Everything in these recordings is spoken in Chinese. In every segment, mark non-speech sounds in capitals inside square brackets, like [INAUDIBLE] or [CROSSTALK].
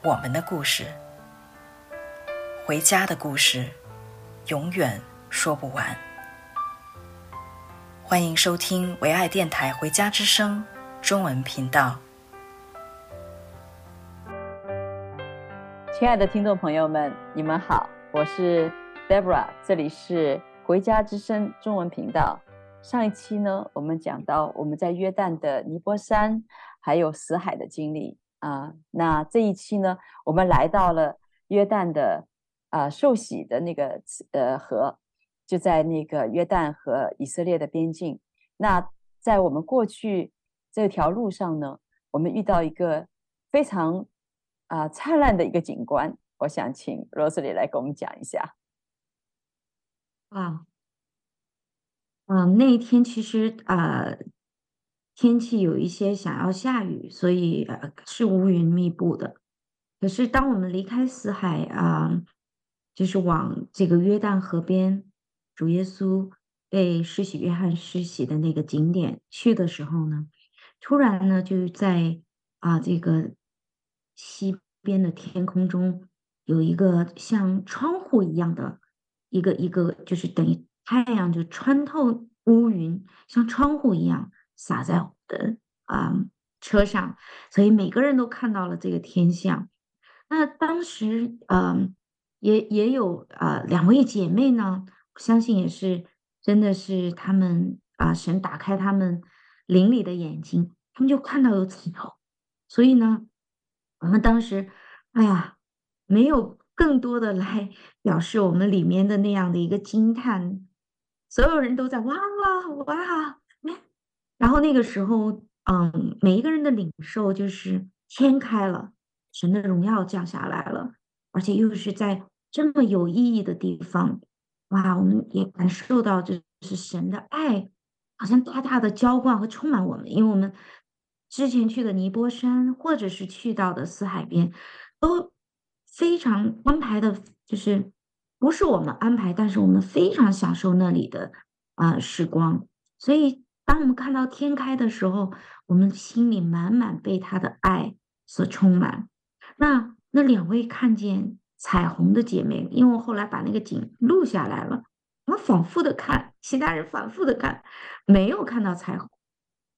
我们的故事，回家的故事，永远说不完。欢迎收听唯爱电台《回家之声》中文频道。亲爱的听众朋友们，你们好，我是 Deborah，这里是《回家之声》中文频道。上一期呢，我们讲到我们在约旦的尼泊山还有死海的经历啊。那这一期呢，我们来到了约旦的啊受洗的那个呃河，就在那个约旦和以色列的边境。那在我们过去这条路上呢，我们遇到一个非常啊灿烂的一个景观。我想请 Rosalie 来给我们讲一下。啊。嗯，那一天其实呃，天气有一些想要下雨，所以呃是乌云密布的。可是当我们离开死海啊、就是往这个约旦河边，主耶稣被施洗约翰施洗的那个景点去的时候呢，突然呢就在啊、这个西边的天空中有一个像窗户一样的一个一个，就是等于。太阳就穿透乌云，像窗户一样洒在我的啊、车上，所以每个人都看到了这个天象。那当时嗯、也也有啊、两位姐妹呢，相信也是真的是他们啊、神打开他们灵里的眼睛，他们就看到有彩虹。所以呢，我们当时哎呀没有更多的来 [LAUGHS] 表示我们里面的那样的一个惊叹。所有人都在哇哇哇！然后那个时候，嗯，每一个人的领受就是天开了，神的荣耀降下来了，而且又是在这么有意义的地方，哇！我们也感受到这是神的爱，好像大大的浇灌和充满我们。因为我们之前去的尼泊山，或者是去到的死海边，都非常安排的，就是。不是我们安排，但是我们非常享受那里的啊、时光。所以，当我们看到天开的时候，我们心里满满被他的爱所充满。那那两位看见彩虹的姐妹，因为我后来把那个景录下来了，我反复的看，其他人反复的看，没有看到彩虹。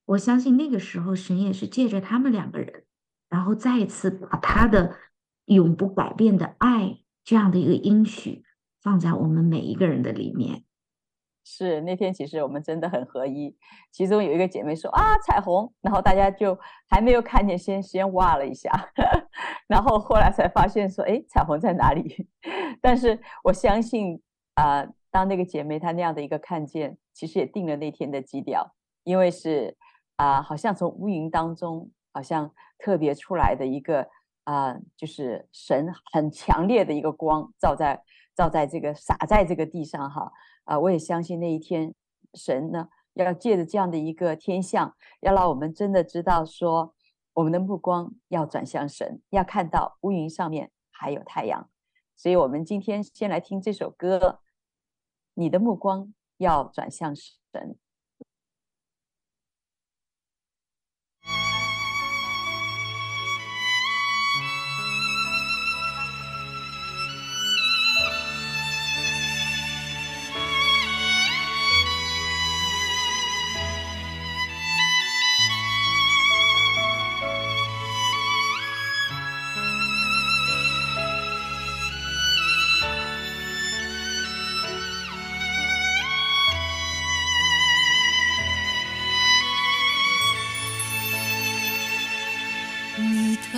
我相信那个时候，神也是借着他们两个人，然后再一次把他的永不改变的爱这样的一个应许。放在我们每一个人的里面，是那天其实我们真的很合一。其中有一个姐妹说啊彩虹，然后大家就还没有看见，先先哇了一下，[LAUGHS] 然后后来才发现说哎彩虹在哪里？但是我相信啊、当那个姐妹她那样的一个看见，其实也定了那天的基调，因为是啊、好像从乌云当中好像特别出来的一个啊、呃，就是神很强烈的一个光照在。照在这个洒在这个地上哈啊！我也相信那一天，神呢要借着这样的一个天象，要让我们真的知道说，我们的目光要转向神，要看到乌云上面还有太阳。所以，我们今天先来听这首歌，你的目光要转向神。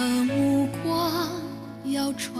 的目光要转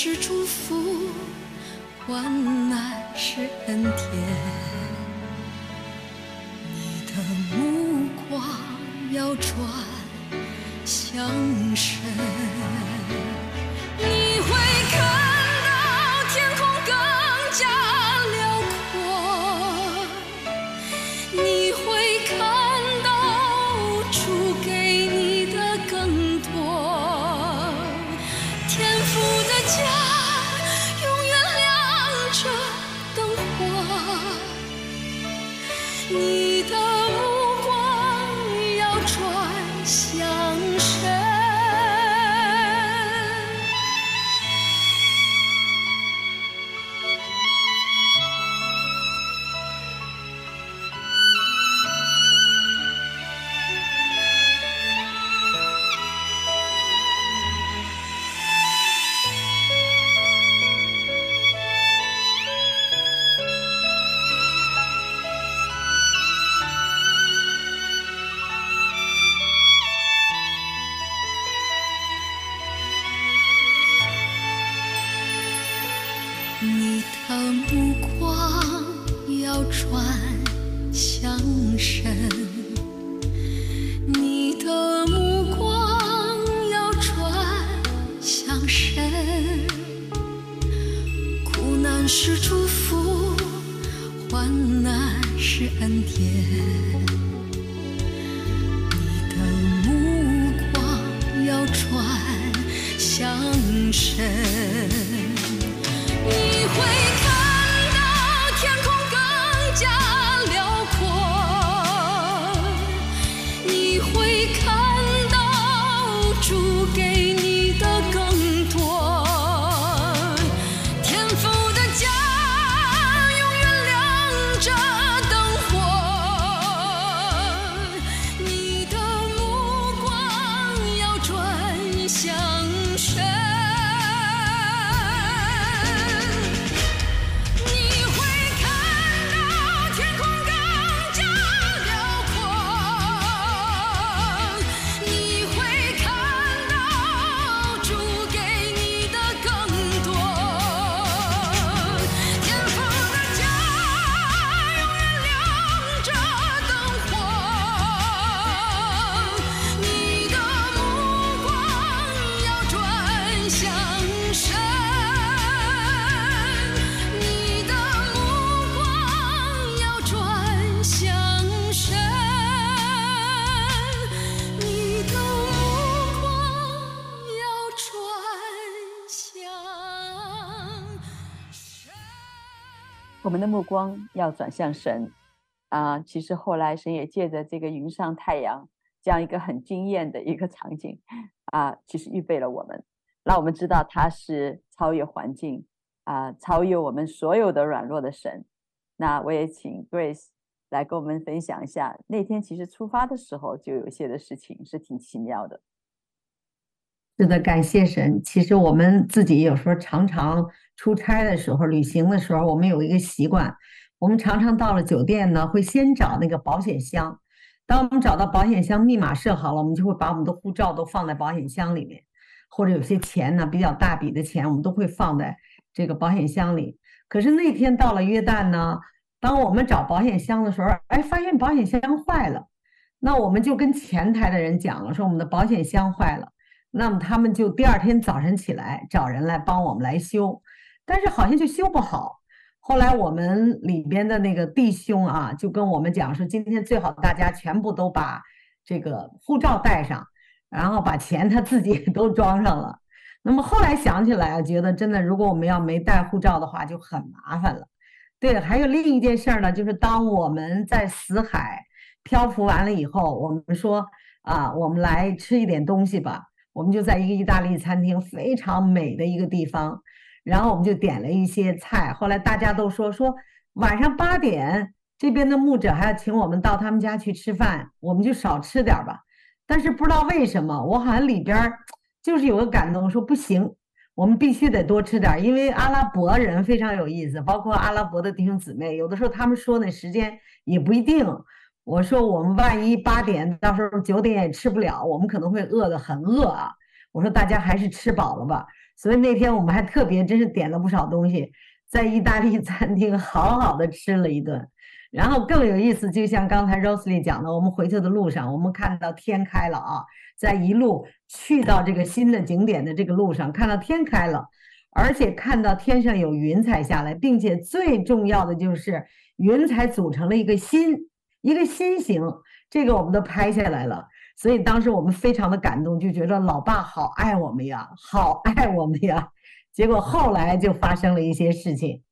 是祝福，患难是恩典。你的目光要转向谁，我们的目光要转向神啊！其实后来神也借着这个云上太阳这样一个很惊艳的一个场景啊，其实预备了我们，让我们知道他是超越环境啊，超越我们所有的软弱的神。那我也请 Grace 来跟我们分享一下，那天其实出发的时候就有一些的事情是挺奇妙的。是的，感谢神。其实我们自己有时候常常出差的时候、旅行的时候，我们有一个习惯，我们常常到了酒店呢，会先找那个保险箱。当我们找到保险箱密码设好了，我们就会把我们的护照都放在保险箱里面，或者有些钱呢，比较大笔的钱，我们都会放在这个保险箱里。可是那天到了约旦呢，当我们找保险箱的时候，哎，发现保险箱坏了，那我们就跟前台的人讲了，说我们的保险箱坏了。那么他们就第二天早晨起来找人来帮我们来修，但是好像就修不好。后来我们里边的那个弟兄啊，就跟我们讲说，今天最好大家全部都把这个护照带上，然后把钱他自己 [LAUGHS] 都装上了。那么后来想起来，觉得真的，如果我们要没带护照的话，就很麻烦了。对，还有另一件事呢，就是当我们在死海漂浮完了以后，我们说啊，我们来吃一点东西吧。我们就在一个意大利餐厅，非常美的一个地方，然后我们就点了一些菜。后来大家都说说晚上八点这边的牧者还要请我们到他们家去吃饭，我们就少吃点吧。但是不知道为什么，我好像里边就是有个感动，说不行，我们必须得多吃点，因为阿拉伯人非常有意思，包括阿拉伯的弟兄姊妹，有的时候他们说那时间也不一定。我说我们万一八点到时候九点也吃不了，我们可能会饿得很饿啊。我说大家还是吃饱了吧。所以那天我们还特别真是点了不少东西，在意大利餐厅好好的吃了一顿。然后更有意思，就像刚才 Rosely 讲的，我们回去的路上，我们看到天开了啊，在一路去到这个新的景点的这个路上，看到天开了，而且看到天上有云彩下来，并且最重要的就是云彩组成了一个心。一个心形，这个我们都拍下来了，所以当时我们非常的感动，就觉得老爸好爱我们呀，好爱我们呀。结果后来就发生了一些事情，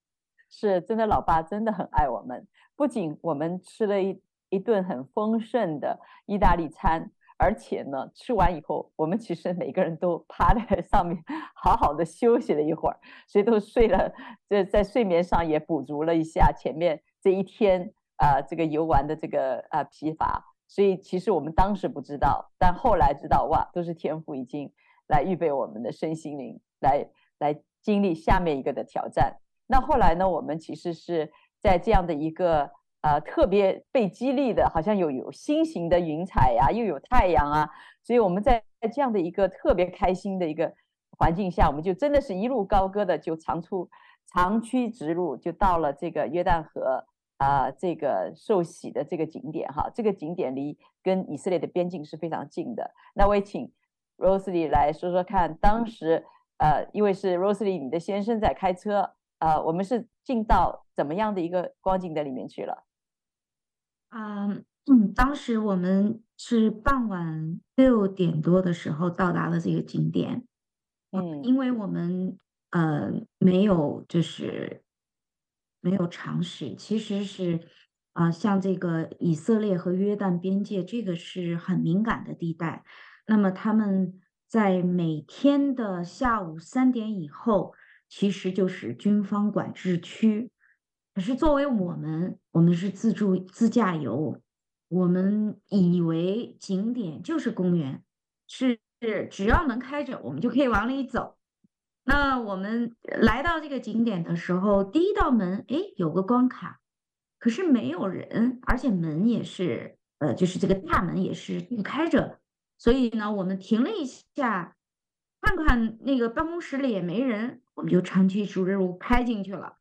是真的，老爸真的很爱我们。不仅我们吃了一一顿很丰盛的意大利餐，而且呢，吃完以后，我们其实每个人都趴在 [LAUGHS] 上面好好的休息了一会儿，所以都睡了，这在睡眠上也补足了一下前面这一天。啊、呃，这个游玩的这个啊、呃、疲乏，所以其实我们当时不知道，但后来知道哇，都是天父已经来预备我们的身心灵，来来经历下面一个的挑战。那后来呢，我们其实是在这样的一个呃特别被激励的，好像有有新型的云彩呀、又有太阳啊，所以我们在这样的一个特别开心的一个环境下，我们就真的是一路高歌的就长出长驱直入，就到了这个约旦河。啊、呃，这个受洗的这个景点哈，这个景点离跟以色列的边境是非常近的。那我也请 Rosely 来说说看，当时呃，因为是 Rosely 你的先生在开车，呃，我们是进到怎么样的一个光景的里面去了？啊，嗯，当时我们是傍晚六点多的时候到达了这个景点，嗯，因为我们呃没有就是。没有常识，其实是，啊、像这个以色列和约旦边界，这个是很敏感的地带。那么他们在每天的下午三点以后，其实就是军方管制区。可是作为我们，我们是自助自驾游，我们以为景点就是公园，是是只要能开着，我们就可以往里走。那我们来到这个景点的时候，第一道门，哎，有个关卡，可是没有人，而且门也是，呃，就是这个大门也是不开着，所以呢，我们停了一下，看看那个办公室里也没人，我们就长驱直入开进去了。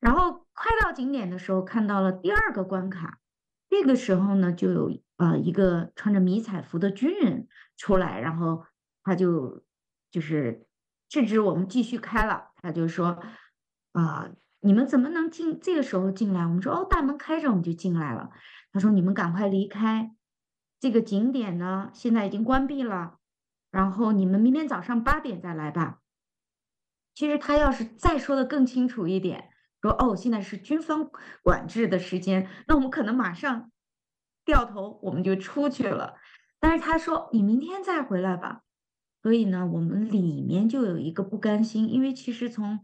然后快到景点的时候，看到了第二个关卡，这个时候呢，就有呃一个穿着迷彩服的军人出来，然后他就就是。甚至我们继续开了，他就说：“啊、你们怎么能进这个时候进来？”我们说：“哦，大门开着，我们就进来了。”他说：“你们赶快离开，这个景点呢，现在已经关闭了。然后你们明天早上八点再来吧。”其实他要是再说的更清楚一点，说：“哦，现在是军方管制的时间，那我们可能马上掉头，我们就出去了。”但是他说：“你明天再回来吧。”所以呢，我们里面就有一个不甘心，因为其实从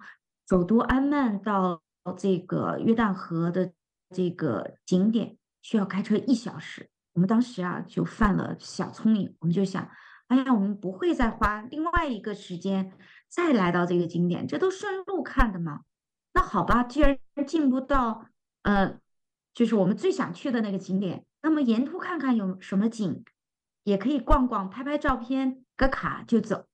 首都安曼到这个约旦河的这个景点需要开车一小时。我们当时啊就犯了小聪明，我们就想，哎呀，我们不会再花另外一个时间再来到这个景点，这都顺路看的嘛。那好吧，既然进不到，呃，就是我们最想去的那个景点，那么沿途看看有什么景，也可以逛逛，拍拍照片。个卡就走，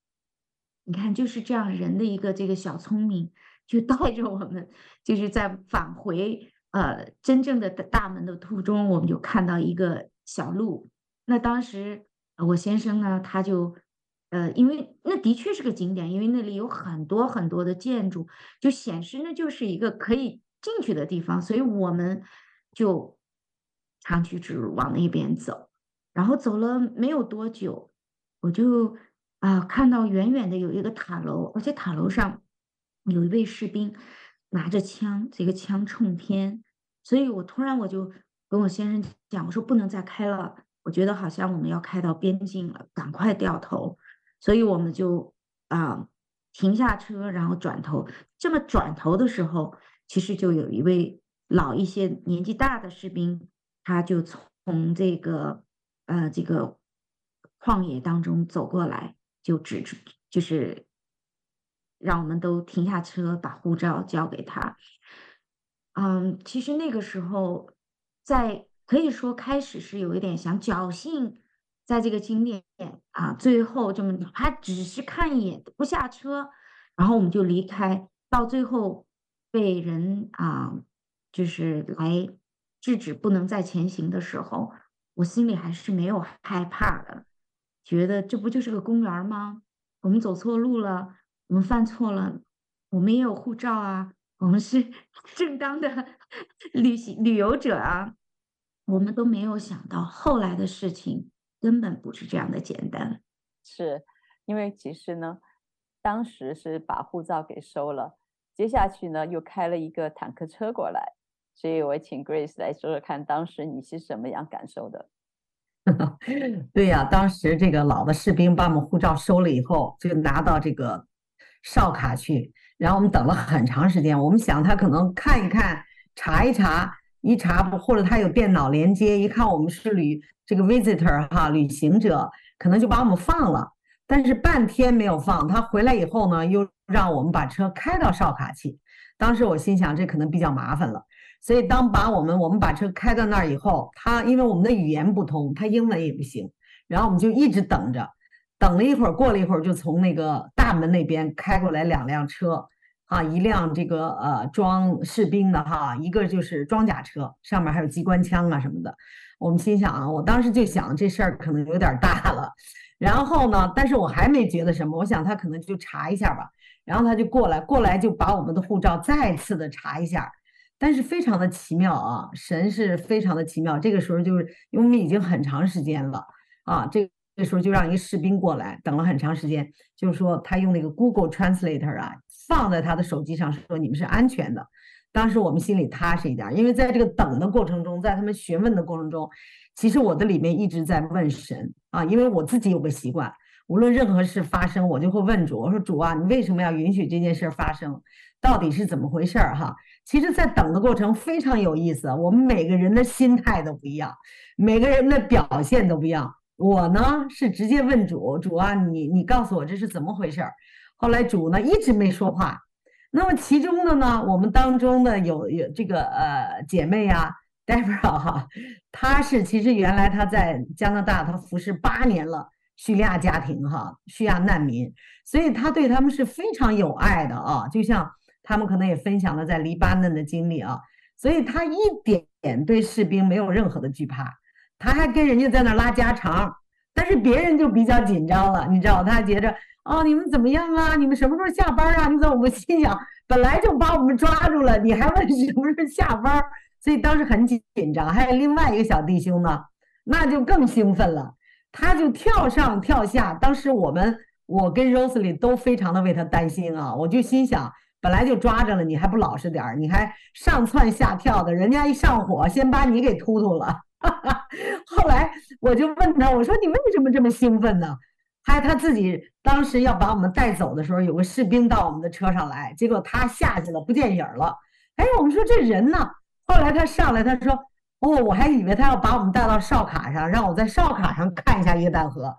你看就是这样，人的一个这个小聪明，就带着我们，就是在返回呃真正的大门的途中，我们就看到一个小路。那当时我先生呢，他就呃，因为那的确是个景点，因为那里有很多很多的建筑，就显示那就是一个可以进去的地方，所以我们就长驱直入往那边走，然后走了没有多久。我就啊看到远远的有一个塔楼，而且塔楼上有一位士兵拿着枪，这个枪冲天，所以我突然我就跟我先生讲，我说不能再开了，我觉得好像我们要开到边境了，赶快掉头，所以我们就啊停下车，然后转头。这么转头的时候，其实就有一位老一些、年纪大的士兵，他就从这个呃这个旷野当中走过来，就指出就是让我们都停下车，把护照交给他。嗯，其实那个时候，在可以说开始是有一点想侥幸，在这个景点啊，最后这么他只是看一眼不下车，然后我们就离开，到最后被人啊，就是来制止不能再前行的时候，我心里还是没有害怕的，觉得这不就是个公园吗？我们走错路了，我们犯错了，我们也有护照啊。我们是 [LAUGHS] 正当的旅行旅游者啊，我们都没有想到后来的事情根本不是这样的简单。是因为其实呢，当时是把护照给收了，接下去呢又开了一个坦克车过来，所以我请 Grace 来说说看，当时你是什么样感受的？[LAUGHS] 对呀，当时这个老的士兵把我们护照收了以后，就拿到这个哨卡去。然后我们等了很长时间，我们想他可能看一看、查一查，一查或者他有电脑连接，一看我们是旅这个 visitor 哈旅行者，可能就把我们放了。但是半天没有放，他回来以后呢，又让我们把车开到哨卡去。当时我心想，这可能比较麻烦了。所以当把我们我们把车开到那儿以后，他因为我们的语言不通，他英文也不行，然后我们就一直等着。等了一会儿，过了一会儿，就从那个大门那边开过来两辆车，啊，一辆这个呃装士兵的哈，一个就是装甲车，上面还有机关枪啊什么的。我们心想啊，我当时就想这事儿可能有点大了。然后呢，但是我还没觉得什么，我想他可能就查一下吧。然后他就过来，过来就把我们的护照再次的查一下。但是非常的奇妙啊，神是非常的奇妙。这个时候就是因为我们已经很长时间了啊，这。这时候就让一个士兵过来，等了很长时间，就是说他用那个 Google Translator 啊，放在他的手机上，说你们是安全的。当时我们心里踏实一点，因为在这个等的过程中，在他们询问的过程中，其实我的里面一直在问神啊，因为我自己有个习惯，无论任何事发生，我就会问主，我说主啊，你为什么要允许这件事发生？到底是怎么回事儿哈？其实，在等的过程非常有意思，我们每个人的心态都不一样，每个人的表现都不一样。我呢是直接问主，主啊，你你告诉我这是怎么回事儿？后来主呢一直没说话。那么其中的呢，我们当中的有有这个呃姐妹呀，Deborah 哈，她是其实原来她在加拿大，她服侍八年了叙利亚家庭哈，叙利亚难民，所以她对他们是非常有爱的啊，就像他们可能也分享了在黎巴嫩的经历啊，所以他一点对士兵没有任何的惧怕。他还跟人家在那拉家常，但是别人就比较紧张了，你知道？他觉着哦，你们怎么样啊？你们什么时候下班啊？你知道我们 [LAUGHS] 心想，本来就把我们抓住了，你还问什么时候下班？所以当时很紧紧张。还有另外一个小弟兄呢，那就更兴奋了，他就跳上跳下。当时我们我跟 Rosely 都非常的为他担心啊，我就心想，本来就抓着了，你还不老实点儿，你还上窜下跳的，人家一上火，先把你给突突了。哈哈，后来我就问他，我说你为什么这么兴奋呢？还他自己当时要把我们带走的时候，有个士兵到我们的车上来，结果他下去了，不见影了。哎，我们说这人呢？后来他上来，他说：“哦，我还以为他要把我们带到哨卡上，让我在哨卡上看一下约旦河。”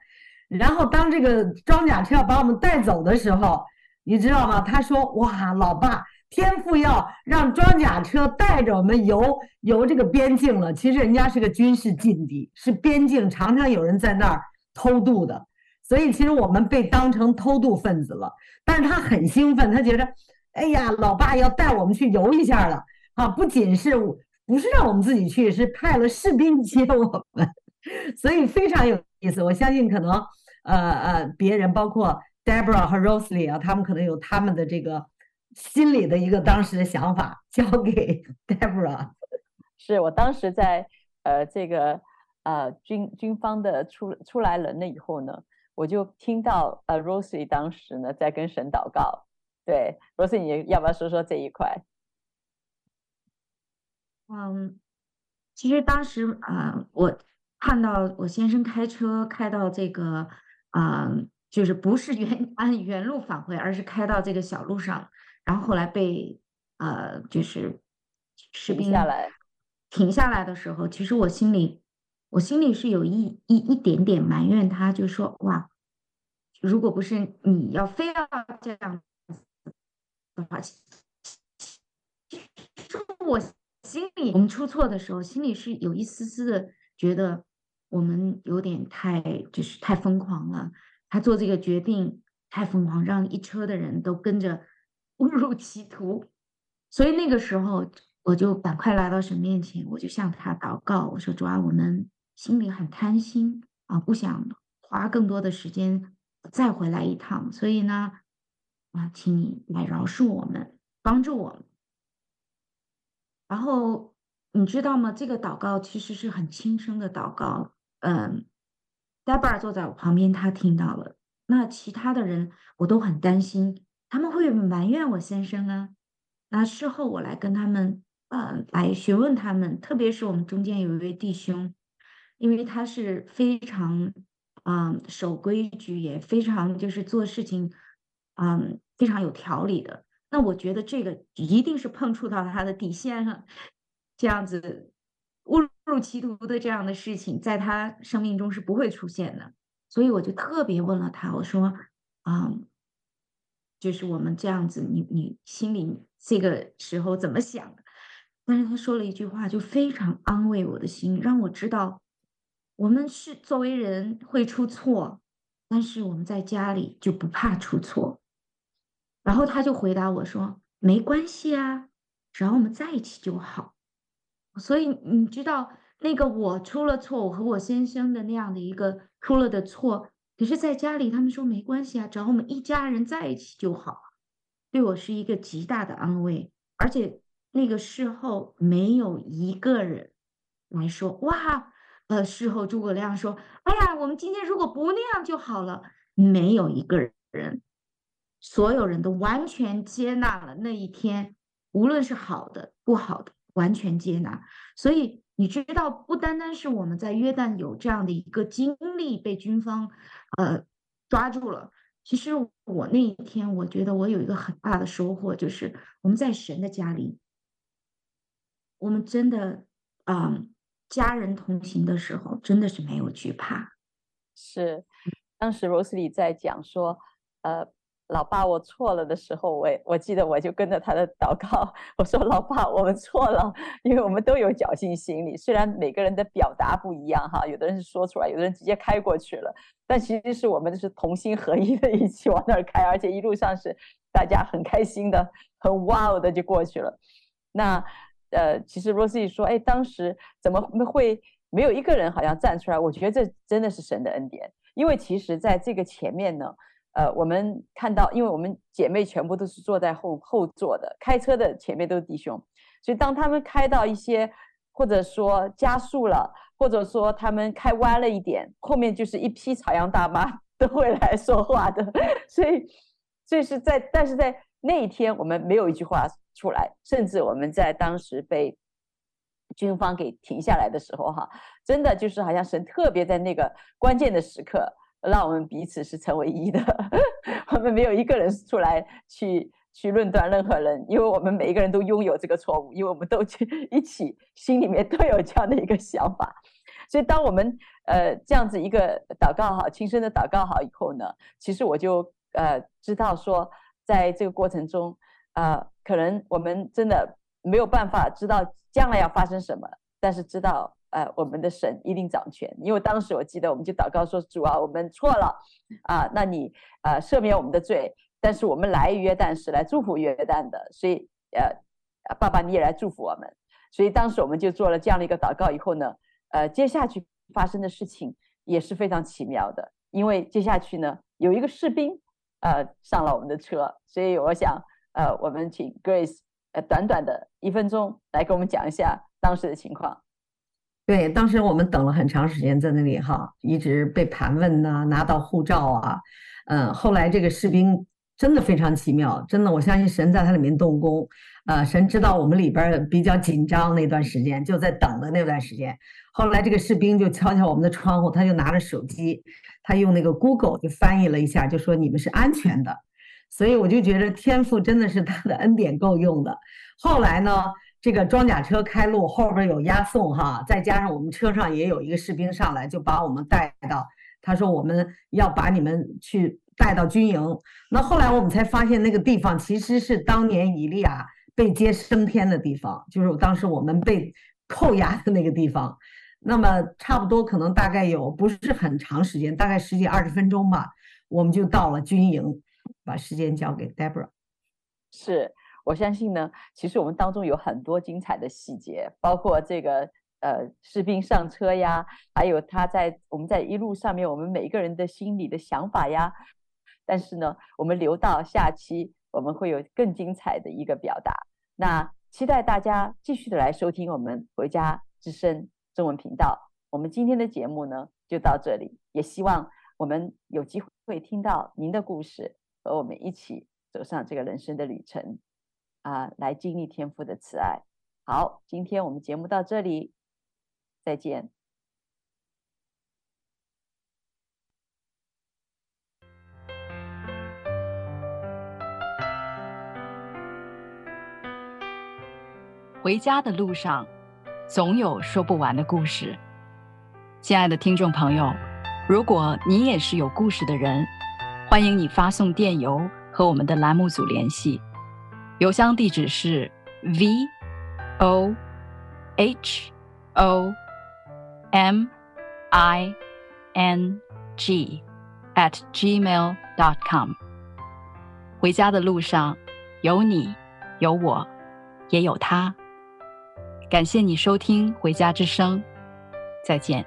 然后当这个装甲车要把我们带走的时候，你知道吗？他说：“哇，老爸。”天父要让装甲车带着我们游游这个边境了，其实人家是个军事禁地，是边境，常常有人在那儿偷渡的，所以其实我们被当成偷渡分子了。但是他很兴奋，他觉得，哎呀，老爸要带我们去游一下了啊！不仅是不是让我们自己去，是派了士兵接我们，[LAUGHS] 所以非常有意思。我相信可能，呃呃，别人包括 Deborah 和 Rosely 啊，他们可能有他们的这个。心里的一个当时的想法交给 Deborah，是我当时在呃这个呃军军方的出出来人了以后呢，我就听到呃 Rosie 当时呢在跟神祷告，对 Rosie 你要不要说说这一块？嗯，其实当时啊、呃，我看到我先生开车开到这个啊、呃、就是不是原 [LAUGHS] 按原路返回，而是开到这个小路上，然后后来被呃就是士兵停下来，停下来的时候，其实我心里我心里是有一一一点点埋怨他，就说哇，如果不是你要非要这样的话，其实我心里我们出错的时候，心里是有一丝丝的觉得我们有点太就是太疯狂了。他做这个决定太疯狂，让一车的人都跟着 [LAUGHS] 误入歧途。所以那个时候，我就赶快来到神面前，我就向他祷告，我说：“主啊，我们心里很贪心啊，不想花更多的时间再回来一趟。所以呢，啊，请你来饶恕我们，帮助我们。”然后你知道吗？这个祷告其实是很轻声的祷告，嗯。Debra 坐在我旁边，他听到了。那其他的人，我都很担心，他们会埋怨我先生啊。那事后我来跟他们，呃，来询问他们，特别是我们中间有一位弟兄，因为他是非常，嗯、守规矩，也非常就是做事情，嗯、非常有条理的。那我觉得这个一定是碰触到他的底线了，这样子。误误入歧途的这样的事情，在他生命中是不会出现的，所以我就特别问了他，我说：“啊，就是我们这样子，你你心里这个时候怎么想的？”但是他说了一句话，就非常安慰我的心，让我知道我们是作为人会出错，但是我们在家里就不怕出错。然后他就回答我说：“没关系啊，只要我们在一起就好。”所以你知道那个我出了错，我和我先生的那样的一个出了的错，可是在家里他们说没关系啊，只要我们一家人在一起就好，对我是一个极大的安慰。而且那个事后没有一个人来说哇，呃，事后诸葛亮说，哎呀，我们今天如果不那样就好了，没有一个人，所有人都完全接纳了那一天，无论是好的不好的。完全接纳，所以你知道，不单单是我们在约旦有这样的一个经历，被军方呃抓住了。其实我那一天，我觉得我有一个很大的收获，就是我们在神的家里，我们真的啊、家人同行的时候，真的是没有惧怕。是，当时罗斯里在讲说，呃。老爸，我错了的时候，我我记得我就跟着他的祷告，我说：“老爸，我们错了，因为我们都有侥幸心理。虽然每个人的表达不一样，哈，有的人是说出来，有的人直接开过去了，但其实是我们是同心合一的，[LAUGHS] 一起往那儿开，而且一路上是大家很开心的，很哇哦的就过去了。那呃，其实 Rosie 说，哎，当时怎么会没有一个人好像站出来？我觉得这真的是神的恩典，因为其实在这个前面呢。”呃，我们看到，因为我们姐妹全部都是坐在后后座的，开车的前面都是弟兄，所以当他们开到一些，或者说加速了，或者说他们开弯了一点，后面就是一批朝阳大妈 [LAUGHS] 都会来说话的，[LAUGHS] 所以，所以是在，但是在那一天我们没有一句话出来，甚至我们在当时被军方给停下来的时候，哈，真的就是好像神特别在那个关键的时刻。让我们彼此是成为一的，[LAUGHS] 我们没有一个人出来去去论断任何人，因为我们每一个人都拥有这个错误，因为我们都去一起心里面都有这样的一个想法，所以当我们呃这样子一个祷告好，轻声的祷告好以后呢，其实我就呃知道说，在这个过程中，呃可能我们真的没有办法知道将来要发生什么，但是知道。呃，我们的神一定掌权，因为当时我记得，我们就祷告说：“主啊，我们错了啊，那你呃赦免我们的罪。但是我们来约旦是来祝福约旦的，所以呃，爸爸你也来祝福我们。所以当时我们就做了这样的一个祷告以后呢，呃，接下去发生的事情也是非常奇妙的，因为接下去呢有一个士兵呃上了我们的车，所以我想呃，我们请 Grace 呃短短的一分钟来给我们讲一下当时的情况。对，当时我们等了很长时间在那里哈，一直被盘问呐、拿到护照啊，嗯，后来这个士兵真的非常奇妙，真的，我相信神在它里面动工，呃，神知道我们里边比较紧张那段时间，就在等的那段时间。后来这个士兵就敲敲我们的窗户，他就拿着手机，他用那个 Google 就翻译了一下，就说你们是安全的。所以我就觉得天赋真的是他的恩典够用的。后来呢，这个装甲车开路，后边有押送哈，再加上我们车上也有一个士兵上来，就把我们带到，他说我们要把你们去。带到军营，那后来我们才发现，那个地方其实是当年以利亚被接升天的地方，就是当时我们被扣押的那个地方。那么差不多可能大概有不是很长时间，大概十几二十分钟吧，我们就到了军营，把时间交给 Deborah。是我相信呢，其实我们当中有很多精彩的细节，包括这个呃士兵上车呀，还有他在我们在一路上面，我们每一个人的心里的想法呀。但是呢，我们留到下期，我们会有更精彩的一个表达。那期待大家继续的来收听我们回家之声中文频道。我们今天的节目呢，就到这里，也希望我们有机会听到您的故事，和我们一起走上这个人生的旅程，啊，来经历天父的慈爱。好，今天我们节目到这里，再见。回家的路上，总有说不完的故事。亲爱的听众朋友，如果你也是有故事的人，欢迎你发送电邮和我们的栏目组联系。邮箱地址是 v o h o m i n g at gmail dot com。回家的路上，有你，有我，也有他。感谢你收听《回家之声》，再见。